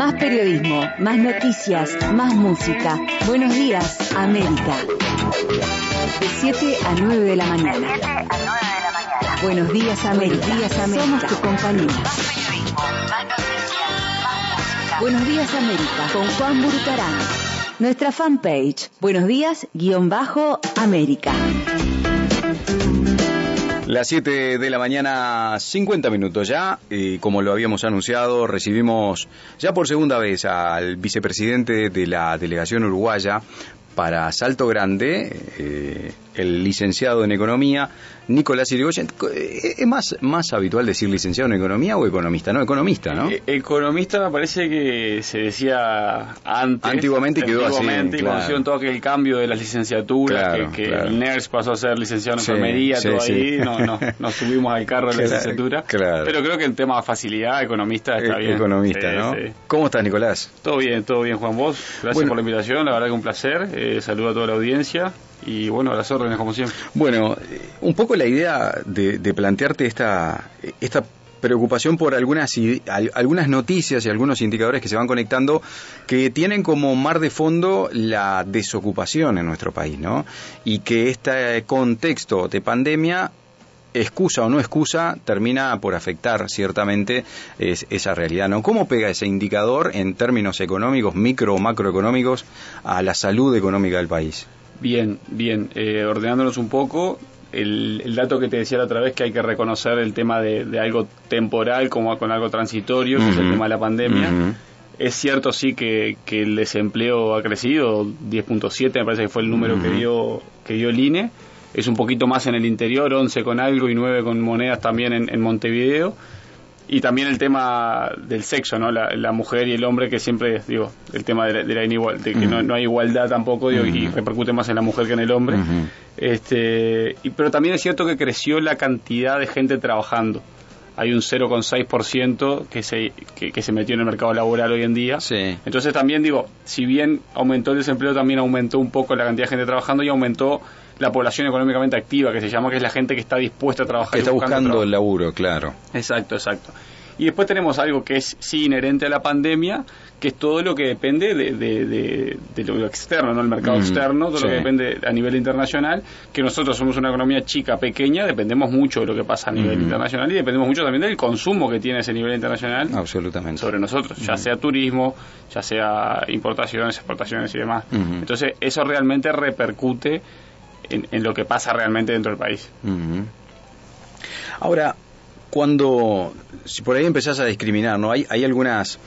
Más periodismo, más noticias, más música. Buenos días, América. De 7 a 9 de la mañana. Buenos días, América. Buenos días, América. Somos tu compañía. Buenos días, América. Con Juan Burutarán. Nuestra fanpage. Buenos días, guion bajo, América. Las 7 de la mañana, 50 minutos ya, y como lo habíamos anunciado, recibimos ya por segunda vez al vicepresidente de la delegación uruguaya para Salto Grande, eh, el licenciado en Economía, Nicolás Irigoyen. ¿Es más, más habitual decir licenciado en Economía o economista? No, economista, ¿no? Eh, economista me parece que se decía antes. Antiguamente quedó así, Antiguamente, claro. cuando hicieron todo aquel cambio de las licenciaturas, Claro, que, que claro. el NERS pasó a ser licenciado en Sí, enfermería, sí, todo sí. ahí, no, no, nos subimos al carro de la Claro, licenciatura. claro. Pero creo que en tema de facilidad, economista está Eh, bien. Economista, ¿no? sí. ¿Cómo estás, Nicolás? Todo bien, todo bien, Juan Vos. Gracias Bueno. por la invitación, la verdad que un placer. Eh, saludo a toda la audiencia y bueno, a las órdenes como siempre. Bueno, un poco la idea de, de plantearte esta, esta preocupación por algunas, algunas noticias y algunos indicadores que se van conectando que tienen como mar de fondo la desocupación en nuestro país, ¿no? Y que este contexto de pandemia excusa o no excusa, termina por afectar ciertamente es- esa realidad, ¿no? ¿Cómo pega ese indicador en términos económicos, micro o macroeconómicos, a la salud económica del país? Bien, bien. Eh, ordenándonos un poco, el, el dato que te decía la otra vez que hay que reconocer el tema de, de algo temporal como con algo transitorio, que es el tema de la pandemia. Es cierto, sí, que, que el desempleo ha crecido, 10.7 me parece que fue el número que dio que dio el INE. Es un poquito más en el interior, 11 con algo y 9 con monedas también en, en Montevideo. Y también el tema del sexo, ¿no? La, la mujer y el hombre, que siempre, digo, el tema de la, de la inigual- de que no, no hay igualdad tampoco, digo, y repercute más en la mujer que en el hombre. Este y, Pero también es cierto que creció la cantidad de gente trabajando. Hay un 0,6% que se, que, que se metió en el mercado laboral hoy en día. Sí. Entonces también digo, si bien aumentó el desempleo, también aumentó un poco la cantidad de gente trabajando y aumentó la población económicamente activa, que se llama, que es la gente que está dispuesta a trabajar. Que está buscando el laburo, claro. Exacto, exacto. Y después tenemos algo que es sí inherente a la pandemia, que es todo lo que depende de, de, de- de lo externo, ¿no? El mercado Mm, externo, todo sí. lo que depende a nivel internacional, que nosotros somos una economía chica, pequeña, dependemos mucho de lo que pasa a nivel Mm. internacional y dependemos mucho también del consumo que tiene ese nivel internacional Absolutamente. sobre nosotros, ya sea turismo, ya sea importaciones, exportaciones y demás. Entonces, eso realmente repercute en, en lo que pasa realmente dentro del país. Ahora, cuando si por ahí empezás a discriminar, ¿no? Hay, hay algunas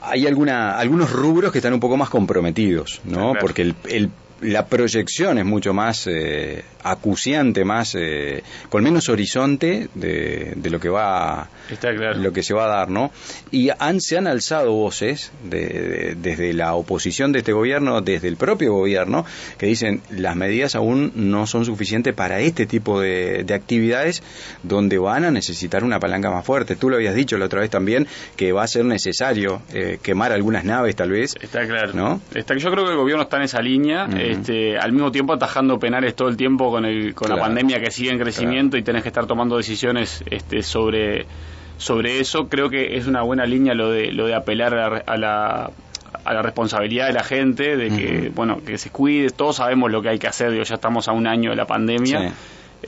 hay alguna, algunos rubros que están un poco más comprometidos, ¿no? Claro. Porque el, el- la proyección es mucho más eh, acuciante, más eh, con menos horizonte de, de lo que va Está claro. lo que se va a dar, ¿no? Y han, se han alzado voces de- de- desde la oposición de este gobierno, desde el propio gobierno, que dicen las medidas aún no son suficientes para este tipo de, de actividades donde van a necesitar una palanca más fuerte. Tú lo habías dicho la otra vez también que va a ser necesario eh, quemar algunas naves tal vez. Está claro. ¿No? Está, yo creo que el gobierno está en esa línea, Ujú. Este, al mismo tiempo atajando penales todo el tiempo con, el, con Claro. la pandemia que sigue en crecimiento y tenés que estar tomando decisiones este, sobre, sobre eso. Creo que es una buena línea lo de, lo de apelar a la, a la a la responsabilidad de la gente, de que bueno que se cuide, todos sabemos lo que hay que hacer, digo, ya estamos a un año de la pandemia, Sí.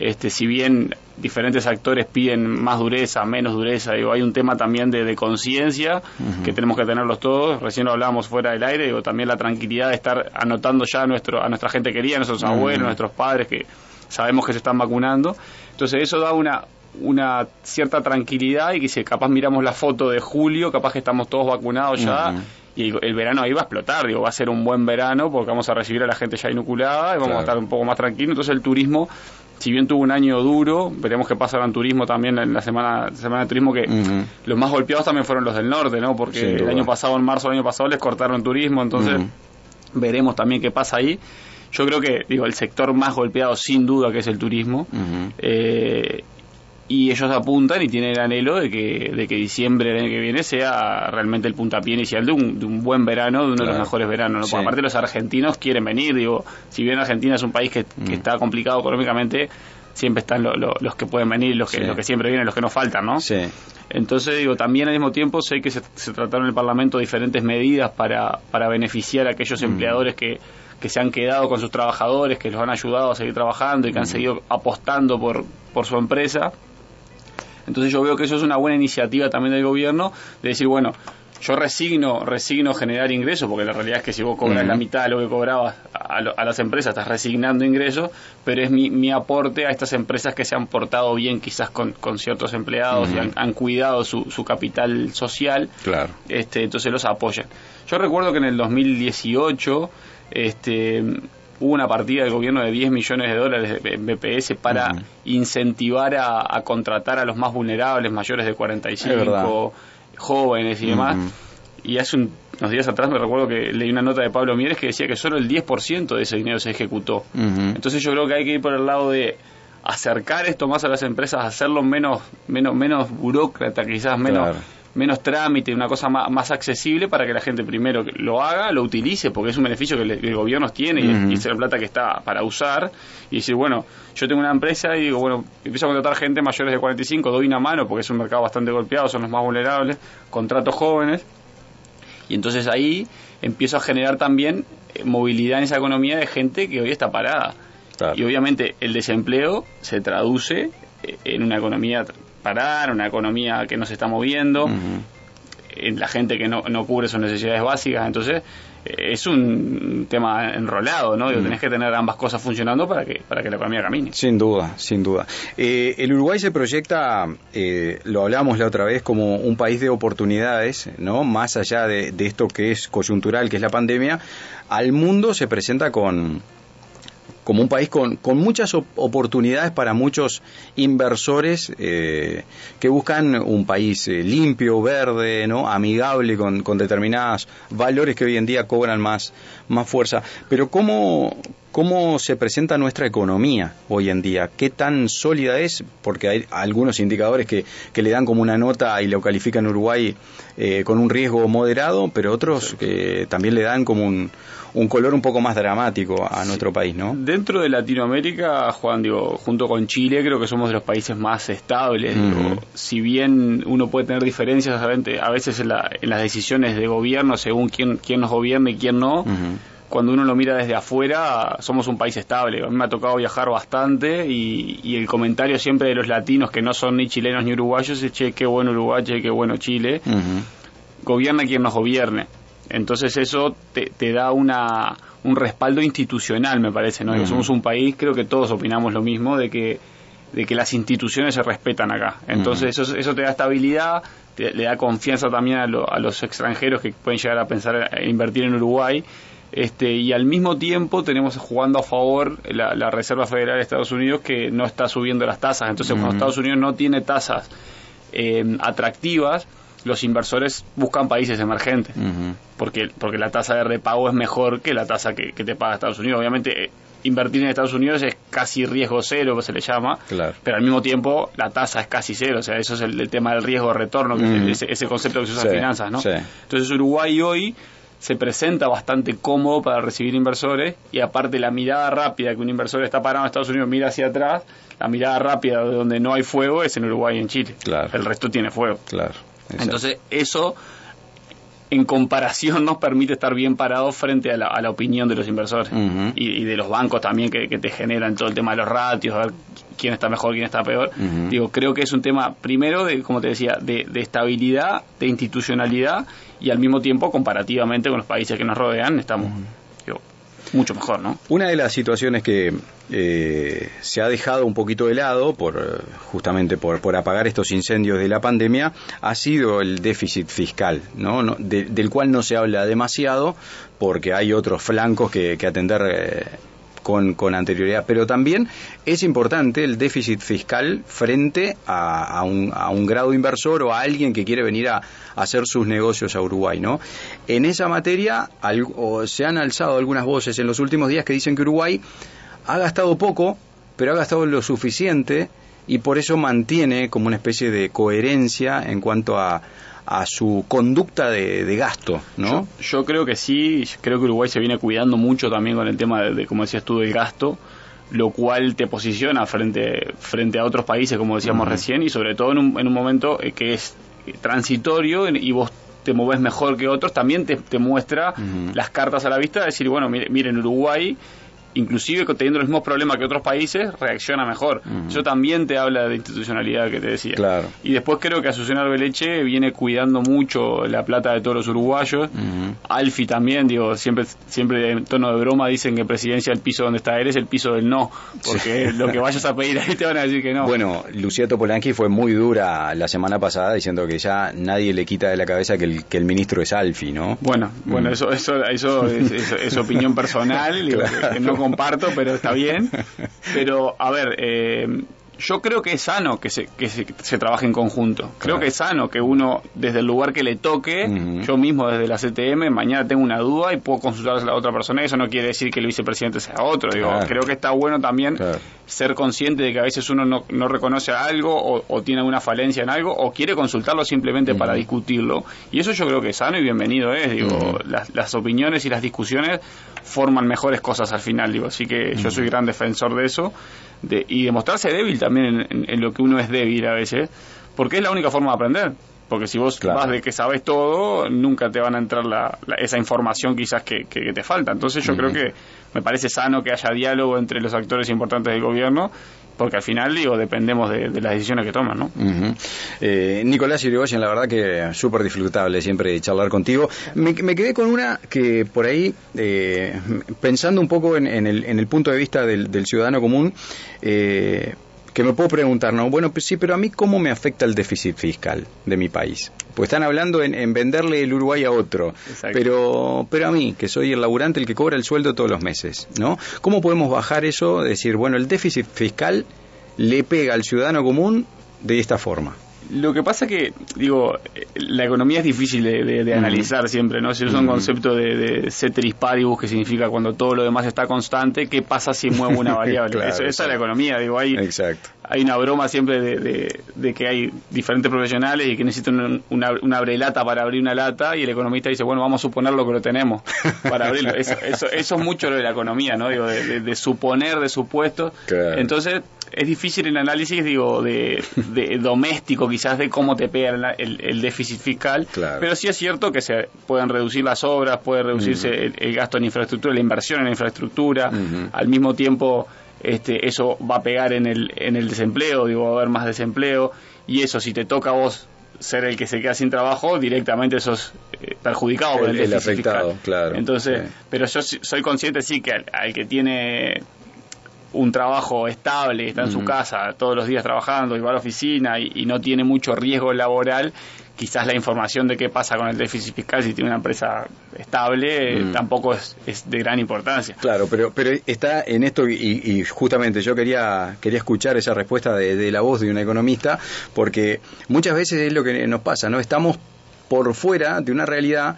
este, si bien diferentes actores piden más dureza, menos dureza, digo, hay un tema también de, de conciencia que tenemos que tenerlos todos. Recién lo hablábamos fuera del aire, digo, también la tranquilidad de estar anotando ya a, nuestro, a nuestra gente querida, a nuestros abuelos, a nuestros padres que sabemos que se están vacunando. Entonces eso da una una cierta tranquilidad y que si capaz miramos la foto de julio, capaz que estamos todos vacunados ya y el, el verano ahí va a explotar, digo, va a ser un buen verano porque vamos a recibir a la gente ya inoculada y vamos Claro. a estar un poco más tranquilos. Entonces el turismo, si bien tuvo un año duro, veremos qué pasa en turismo también en la semana, semana de turismo que los más golpeados también fueron los del norte, ¿no? Porque el año pasado, en marzo del año pasado, les cortaron turismo, entonces veremos también qué pasa ahí. Yo creo que, digo, el sector más golpeado sin duda que es el turismo. Eh, y ellos apuntan y tienen el anhelo de que, de que diciembre del año que viene sea realmente el puntapié inicial de un, de un buen verano, de uno de los mejores veranos. ¿no? Sí. Porque aparte los argentinos quieren venir, digo, si bien Argentina es un país que, que Mm. está complicado económicamente, siempre están los que pueden venir, los que, los que siempre vienen, los que nos faltan, ¿no? Sí. Entonces, digo, también al mismo tiempo sé que se, trataron en el Parlamento diferentes medidas para, para beneficiar a aquellos mm. empleadores que, que se han quedado con sus trabajadores, que los han ayudado a seguir trabajando y que han mm. seguido apostando por, por su empresa. Entonces yo veo que eso es una buena iniciativa también del gobierno de decir, bueno, yo resigno, resigno generar ingresos, porque la realidad es que si vos cobras la mitad de lo que cobrabas a, las empresas, estás resignando ingresos, pero es mi, mi, aporte a estas empresas que se han portado bien quizás con, con ciertos empleados y han, cuidado su, su, capital social, claro. este, entonces los apoyan. Yo recuerdo que en el 2018 este, hubo una partida del gobierno de 10 millones de dólares en BPS para incentivar a, contratar a los más vulnerables, mayores de 45 jóvenes y demás. Y hace unos días atrás me recuerdo que leí una nota de Pablo Mieres que decía que solo el 10% de ese dinero se ejecutó. Entonces yo creo que hay que ir por el lado de acercar esto más a las empresas, hacerlo menos menos menos burócrata, quizás menos menos trámite, una cosa más, accesible para que la gente primero lo haga, lo utilice, porque es un beneficio que el, gobierno tiene y, es la plata que está para usar. Y decir, bueno, yo tengo una empresa y digo, bueno, empiezo a contratar gente mayores de 45, doy una mano porque es un mercado bastante golpeado, son los más vulnerables, contrato jóvenes. Y entonces ahí empiezo a generar también eh, movilidad en esa economía de gente que hoy está parada. Y obviamente el desempleo se traduce eh, en una economía parar, una economía que no se está moviendo, en la gente que no, no cubre sus necesidades básicas, entonces eh, es un tema enrolado, ¿no? Tenés que tener ambas cosas funcionando para que, para que la economía camine. Sin duda, sin duda. Eh, el Uruguay se proyecta, eh, lo hablamos la otra vez, como un país de oportunidades, ¿no? Más allá de, de esto que es coyuntural, que es la pandemia, al mundo se presenta con como un país con, con muchas oportunidades para muchos inversores eh, que buscan un país eh, limpio, verde, ¿no? amigable, con, con determinados valores que hoy en día cobran más, más fuerza. Pero ¿cómo, ¿Cómo se presenta nuestra economía hoy en día? ¿Qué tan sólida es? Porque hay algunos indicadores que, que le dan como una nota y lo califican Uruguay eh, con un riesgo moderado, pero otros que también le dan como un, un color un poco más dramático a nuestro país, ¿no? Dentro de Latinoamérica, Juan, digo, junto con Chile, creo que somos de los países más estables. si bien uno puede tener diferencias a veces en, las decisiones de gobierno según quién, quién nos gobierna y quién no, cuando uno lo mira desde afuera, somos un país estable. A mí me ha tocado viajar bastante y, el comentario siempre de los latinos que no son ni chilenos ni uruguayos es, che, qué bueno Uruguay, che, qué bueno Chile. Gobierna quien nos gobierne. Entonces eso te, te da una, un respaldo institucional, me parece, ¿no? somos un país, creo que todos opinamos lo mismo, de que, de que las instituciones se respetan acá. Entonces eso, eso te da estabilidad, le da confianza también a, a los extranjeros que pueden llegar a pensar en invertir en Uruguay este, y al mismo tiempo tenemos jugando a favor la, Reserva Federal de Estados Unidos que no está subiendo las tasas. Entonces, cuando Estados Unidos no tiene tasas eh, atractivas, los inversores buscan países emergentes, porque, porque la tasa de repago es mejor que la tasa que, te paga Estados Unidos. Obviamente, eh, invertir en Estados Unidos es casi riesgo cero, que se le llama, pero al mismo tiempo la tasa es casi cero, o sea, eso es el, tema del riesgo de retorno, ese, concepto que se usa en finanzas, ¿no? Entonces, Uruguay hoy se presenta bastante cómodo para recibir inversores y aparte la mirada rápida que un inversor está parado en Estados Unidos mira hacia atrás, la mirada rápida de donde no hay fuego es en Uruguay y en Chile. Claro. El resto tiene fuego. Claro. Entonces eso en comparación nos permite estar bien parados frente a la, opinión de los inversores. Y, de los bancos también que, te generan todo el tema de los ratios, a ver quién está mejor, quién está peor. Digo, creo que es un tema primero, de, como te decía, de, estabilidad, de institucionalidad y al mismo tiempo comparativamente con los países que nos rodean estamos mucho mejor, ¿no? Una de las situaciones que eh, se ha dejado un poquito de lado, por, justamente por, por apagar estos incendios de la pandemia, ha sido el déficit fiscal, ¿no? del cual no se habla demasiado porque hay otros flancos que, atender. Eh, con, anterioridad, pero también es importante el déficit fiscal frente a, un, grado inversor o a alguien que quiere venir a, hacer sus negocios a Uruguay, ¿no? En esa materia se han alzado algunas voces en los últimos días que dicen que Uruguay ha gastado poco, pero ha gastado lo suficiente y por eso mantiene como una especie de coherencia en cuanto a, a su conducta de, gasto, ¿no? Yo, creo que sí, creo que Uruguay se viene cuidando mucho también con el tema de, como decías tú, del gasto, lo cual te posiciona frente, frente a otros países, como decíamos recién, y sobre todo en un, en un momento eh, que es transitorio y vos te mueves mejor que otros, también te, te muestra las cartas a la vista de decir, bueno, miren, Uruguay inclusive teniendo los mismos problemas que otros países, reacciona mejor. Eso también te habla de institucionalidad que te decía. Claro. Y después creo que Asunción Arbeleche viene cuidando mucho la plata de todos los uruguayos. Alfi también, digo, siempre siempre en tono de broma dicen que presidencia el piso donde está él es el piso del no, porque lo que vayas a pedir ahí te van a decir que no. Bueno, Lucía Topolanqui fue muy dura la semana pasada diciendo que ya nadie le quita de la cabeza que el, que el ministro es Alfi, ¿no? Bueno, bueno, eso eso eso es, opinión personal, digo, que no comparto, pero está bien. Pero, a ver, eh, yo creo que es sano que se, que se, trabaje en conjunto. Creo que es sano que uno, desde el lugar que le toque, yo mismo desde la CTM, mañana tengo una duda y puedo consultar a la otra persona. Eso no quiere decir que el vicepresidente sea otro. Digo, creo que está bueno también ser consciente de que a veces uno no, no reconoce algo o, tiene alguna falencia en algo o quiere consultarlo simplemente para discutirlo. Y eso yo creo que es sano y bienvenido es. Digo, las, las opiniones y las discusiones forman mejores cosas al final. Digo, así que yo soy gran defensor de eso de, y demostrarse débil también en, lo que uno es débil a veces, porque es la única forma de aprender. Porque si vos vas de que sabes todo, nunca te van a entrar la, esa información quizás que, que, te falta. Entonces yo creo que me parece sano que haya diálogo entre los actores importantes del gobierno porque al final, digo, dependemos de, las decisiones que toman, ¿no? eh, Nicolás Irigoyen, la verdad que súper disfrutable siempre charlar contigo. Me, quedé con una que por ahí, eh, pensando un poco en, el, en, el, punto de vista del, del ciudadano común, eh, que me puedo preguntar, ¿no? Bueno, pues sí, pero a mí cómo me afecta el déficit fiscal de mi país. Pues están hablando en, venderle el Uruguay a otro, pero pero a mí, que soy el laburante, el que cobra el sueldo todos los meses, ¿no? ¿Cómo podemos bajar eso? Decir, bueno, el déficit fiscal le pega al ciudadano común de esta forma. Lo que pasa que, digo, la economía es difícil de, analizar siempre, ¿no? Si es un concepto de, de, ceteris paribus, que significa cuando todo lo demás está constante, ¿qué pasa si muevo una variable? Eso, esa es la economía, digo, hay, hay una broma siempre de, que hay diferentes profesionales y que necesitan una, una abrelata para abrir una lata y el economista dice, bueno, vamos a suponer lo que lo tenemos para abrirlo. Eso, eso, es mucho lo de la economía, ¿no? Digo, de, suponer, de supuestos. Entonces, es difícil el análisis, digo, de, doméstico, quizás de cómo te pega el, déficit fiscal, pero sí es cierto que se pueden reducir las obras, puede reducirse el, gasto en infraestructura, la inversión en infraestructura, al mismo tiempo este, eso va a pegar en el, en el desempleo, digo, va a haber más desempleo, y eso, si te toca a vos ser el que se queda sin trabajo, directamente sos eh, perjudicado por el, déficit fiscal. Claro, Entonces, pero yo soy consciente, sí, que al que tiene un trabajo estable, está en su casa todos los días trabajando y va a la oficina y, no tiene mucho riesgo laboral, quizás la información de qué pasa con el déficit fiscal si tiene una empresa estable mm. tampoco es, de gran importancia. Claro, pero pero está en esto y, justamente yo quería quería escuchar esa respuesta de, de la voz de un economista porque muchas veces es lo que nos pasa, ¿no? Estamos por fuera de una realidad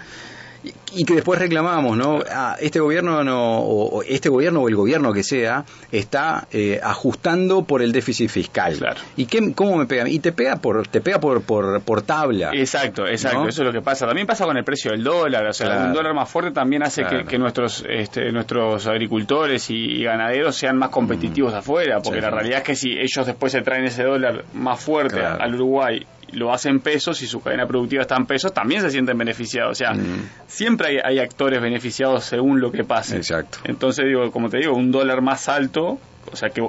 y que después reclamamos, ¿no? Ah, este gobierno no, o este gobierno o el gobierno que sea está eh, ajustando por el déficit fiscal. Claro. ¿Y qué, cómo me pega? Y te pega por te pega por por, por tabla. Exacto, exacto. Eso es lo que pasa. También pasa con el precio del dólar. O sea, un dólar más fuerte también hace que, nuestros este, nuestros agricultores y, ganaderos sean más competitivos afuera, porque la realidad es que si ellos después se traen ese dólar más fuerte al Uruguay lo hacen pesos y su cadena productiva está en pesos, también se sienten beneficiados. O sea, mm. siempre hay, actores beneficiados según lo que pase. Exacto. Entonces, digo, como te digo, un dólar más alto, o sea, que,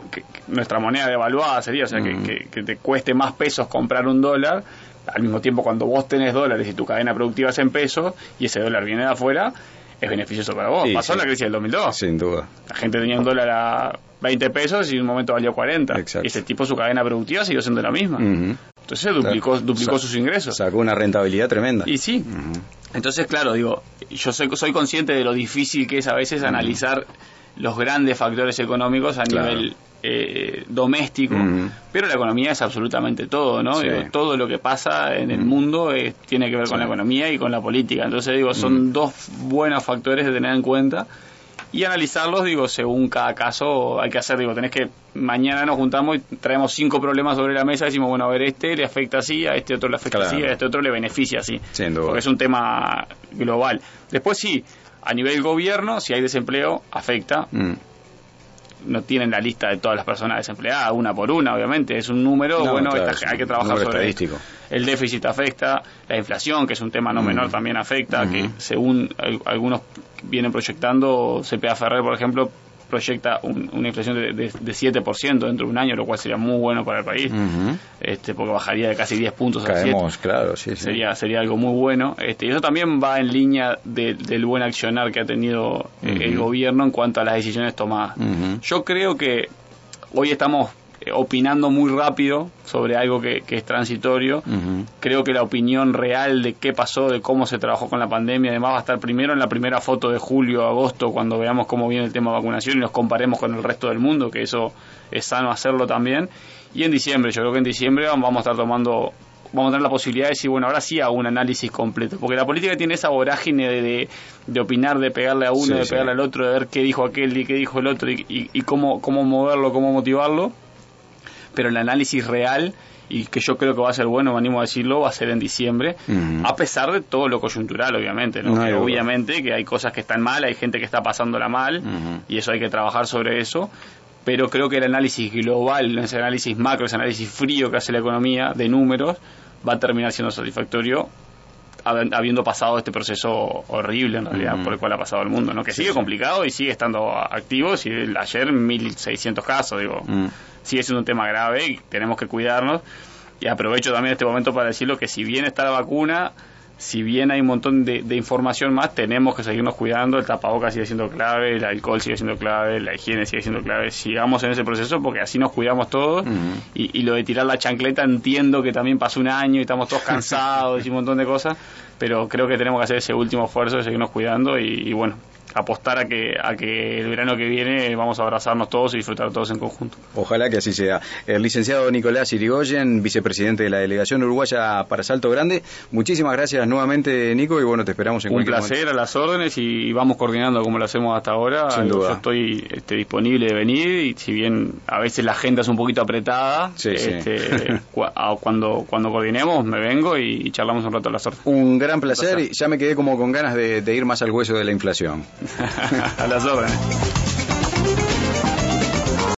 nuestra moneda devaluada sería, o sea, mm. que, te cueste más pesos comprar un dólar, al mismo tiempo cuando vos tenés dólares y tu cadena productiva es en pesos y ese dólar viene de afuera, es beneficioso para vos. Pasó la crisis del 2002. Sin duda. La gente tenía un dólar a 20 pesos y en un momento valió 40. Exacto. Y ese tipo su cadena productiva siguió siendo la misma. Entonces duplicó, duplicó sus ingresos. Sacó una rentabilidad tremenda. Y sí. Entonces, claro, digo, yo soy, soy consciente de lo difícil que es a veces analizar los grandes factores económicos a nivel eh, doméstico, pero la economía es absolutamente todo, ¿no? todo lo que pasa en el mundo tiene que ver con la economía y con la política. Entonces, digo, son dos buenos factores de tener en cuenta y analizarlos, digo, según cada caso hay que hacer, digo, tenés que, mañana nos juntamos y traemos cinco problemas sobre la mesa decimos, bueno, a ver, este le afecta así, a este otro le afecta así, a este otro le beneficia así. Porque es un tema global. Después sí, a nivel gobierno, si hay desempleo, afecta. Mm. no tienen la lista de todas las personas desempleadas, una por una, obviamente, es un número, bueno, hay que trabajar sobre estadístico. El déficit afecta, la inflación, que es un tema no mm. menor, también afecta, que según algunos vienen proyectando, CPA Ferrer, por ejemplo, proyecta una inflación de, de, 7% dentro de un año, lo cual sería muy bueno para el país, este, porque bajaría de casi 10 puntos Caemos, claro, sí, Sería, sería algo muy bueno. Este, y eso también va en línea del buen accionar que ha tenido eh, el gobierno en cuanto a las decisiones tomadas. Yo creo que hoy estamos opinando muy rápido sobre algo que, es transitorio. Creo que la opinión real de qué pasó, de cómo se trabajó con la pandemia, además va a estar primero en la primera foto de julio, agosto, cuando veamos cómo viene el tema de vacunación y nos comparemos con el resto del mundo, que eso es sano hacerlo también. Y en diciembre, yo creo que en diciembre vamos a estar tomando vamos a tener la posibilidad de decir, bueno, ahora sí hago un análisis completo. Porque la política tiene esa vorágine de, de, opinar, de pegarle a uno, de pegarle al otro, de ver qué dijo aquel y qué dijo el otro y, y, cómo, cómo moverlo, cómo motivarlo pero el análisis real y que yo creo que va a ser bueno, me animo a decirlo, va a ser en diciembre, a pesar de todo lo coyuntural, obviamente, ¿no? obviamente que hay cosas que están mal, hay gente que está pasándola mal, y eso hay que trabajar sobre eso, pero creo que el análisis global, ese análisis macro, ese análisis frío que hace la economía, de números, va a terminar siendo satisfactorio habiendo pasado este proceso horrible en realidad por el cual ha pasado el mundo, ¿no? Que sigue complicado y sigue estando activo, si ayer 1600 casos, digo sigue siendo un tema grave y tenemos que cuidarnos. Y aprovecho también este momento para decirlo que si bien está la vacuna, si bien hay un montón de, información más, tenemos que seguirnos cuidando, el tapabocas sigue siendo clave, el alcohol sigue siendo clave, la higiene sigue siendo clave, sigamos en ese proceso porque así nos cuidamos todos. Y, lo de tirar la chancleta entiendo que también pasó un año y estamos todos cansados y un montón de cosas, pero creo que tenemos que hacer ese último esfuerzo de seguirnos cuidando y bueno, apostar a que, a que el verano que viene vamos a abrazarnos todos y disfrutar todos en conjunto. Ojalá que así sea. El licenciado Nicolás Irigoyen, vicepresidente de la delegación uruguaya para Salto Grande, muchísimas gracias nuevamente, Nico, y bueno, te esperamos en Un placer, a las órdenes y vamos coordinando como lo hacemos hasta ahora. Sin duda. Yo estoy este, disponible de venir y si bien a veces la agenda es un poquito apretada, este, cuando, cuando coordinemos me vengo y, charlamos un rato a las órdenes. Un gran placer, y ya me quedé como con ganas de ir más al hueso de la inflación. A las obras.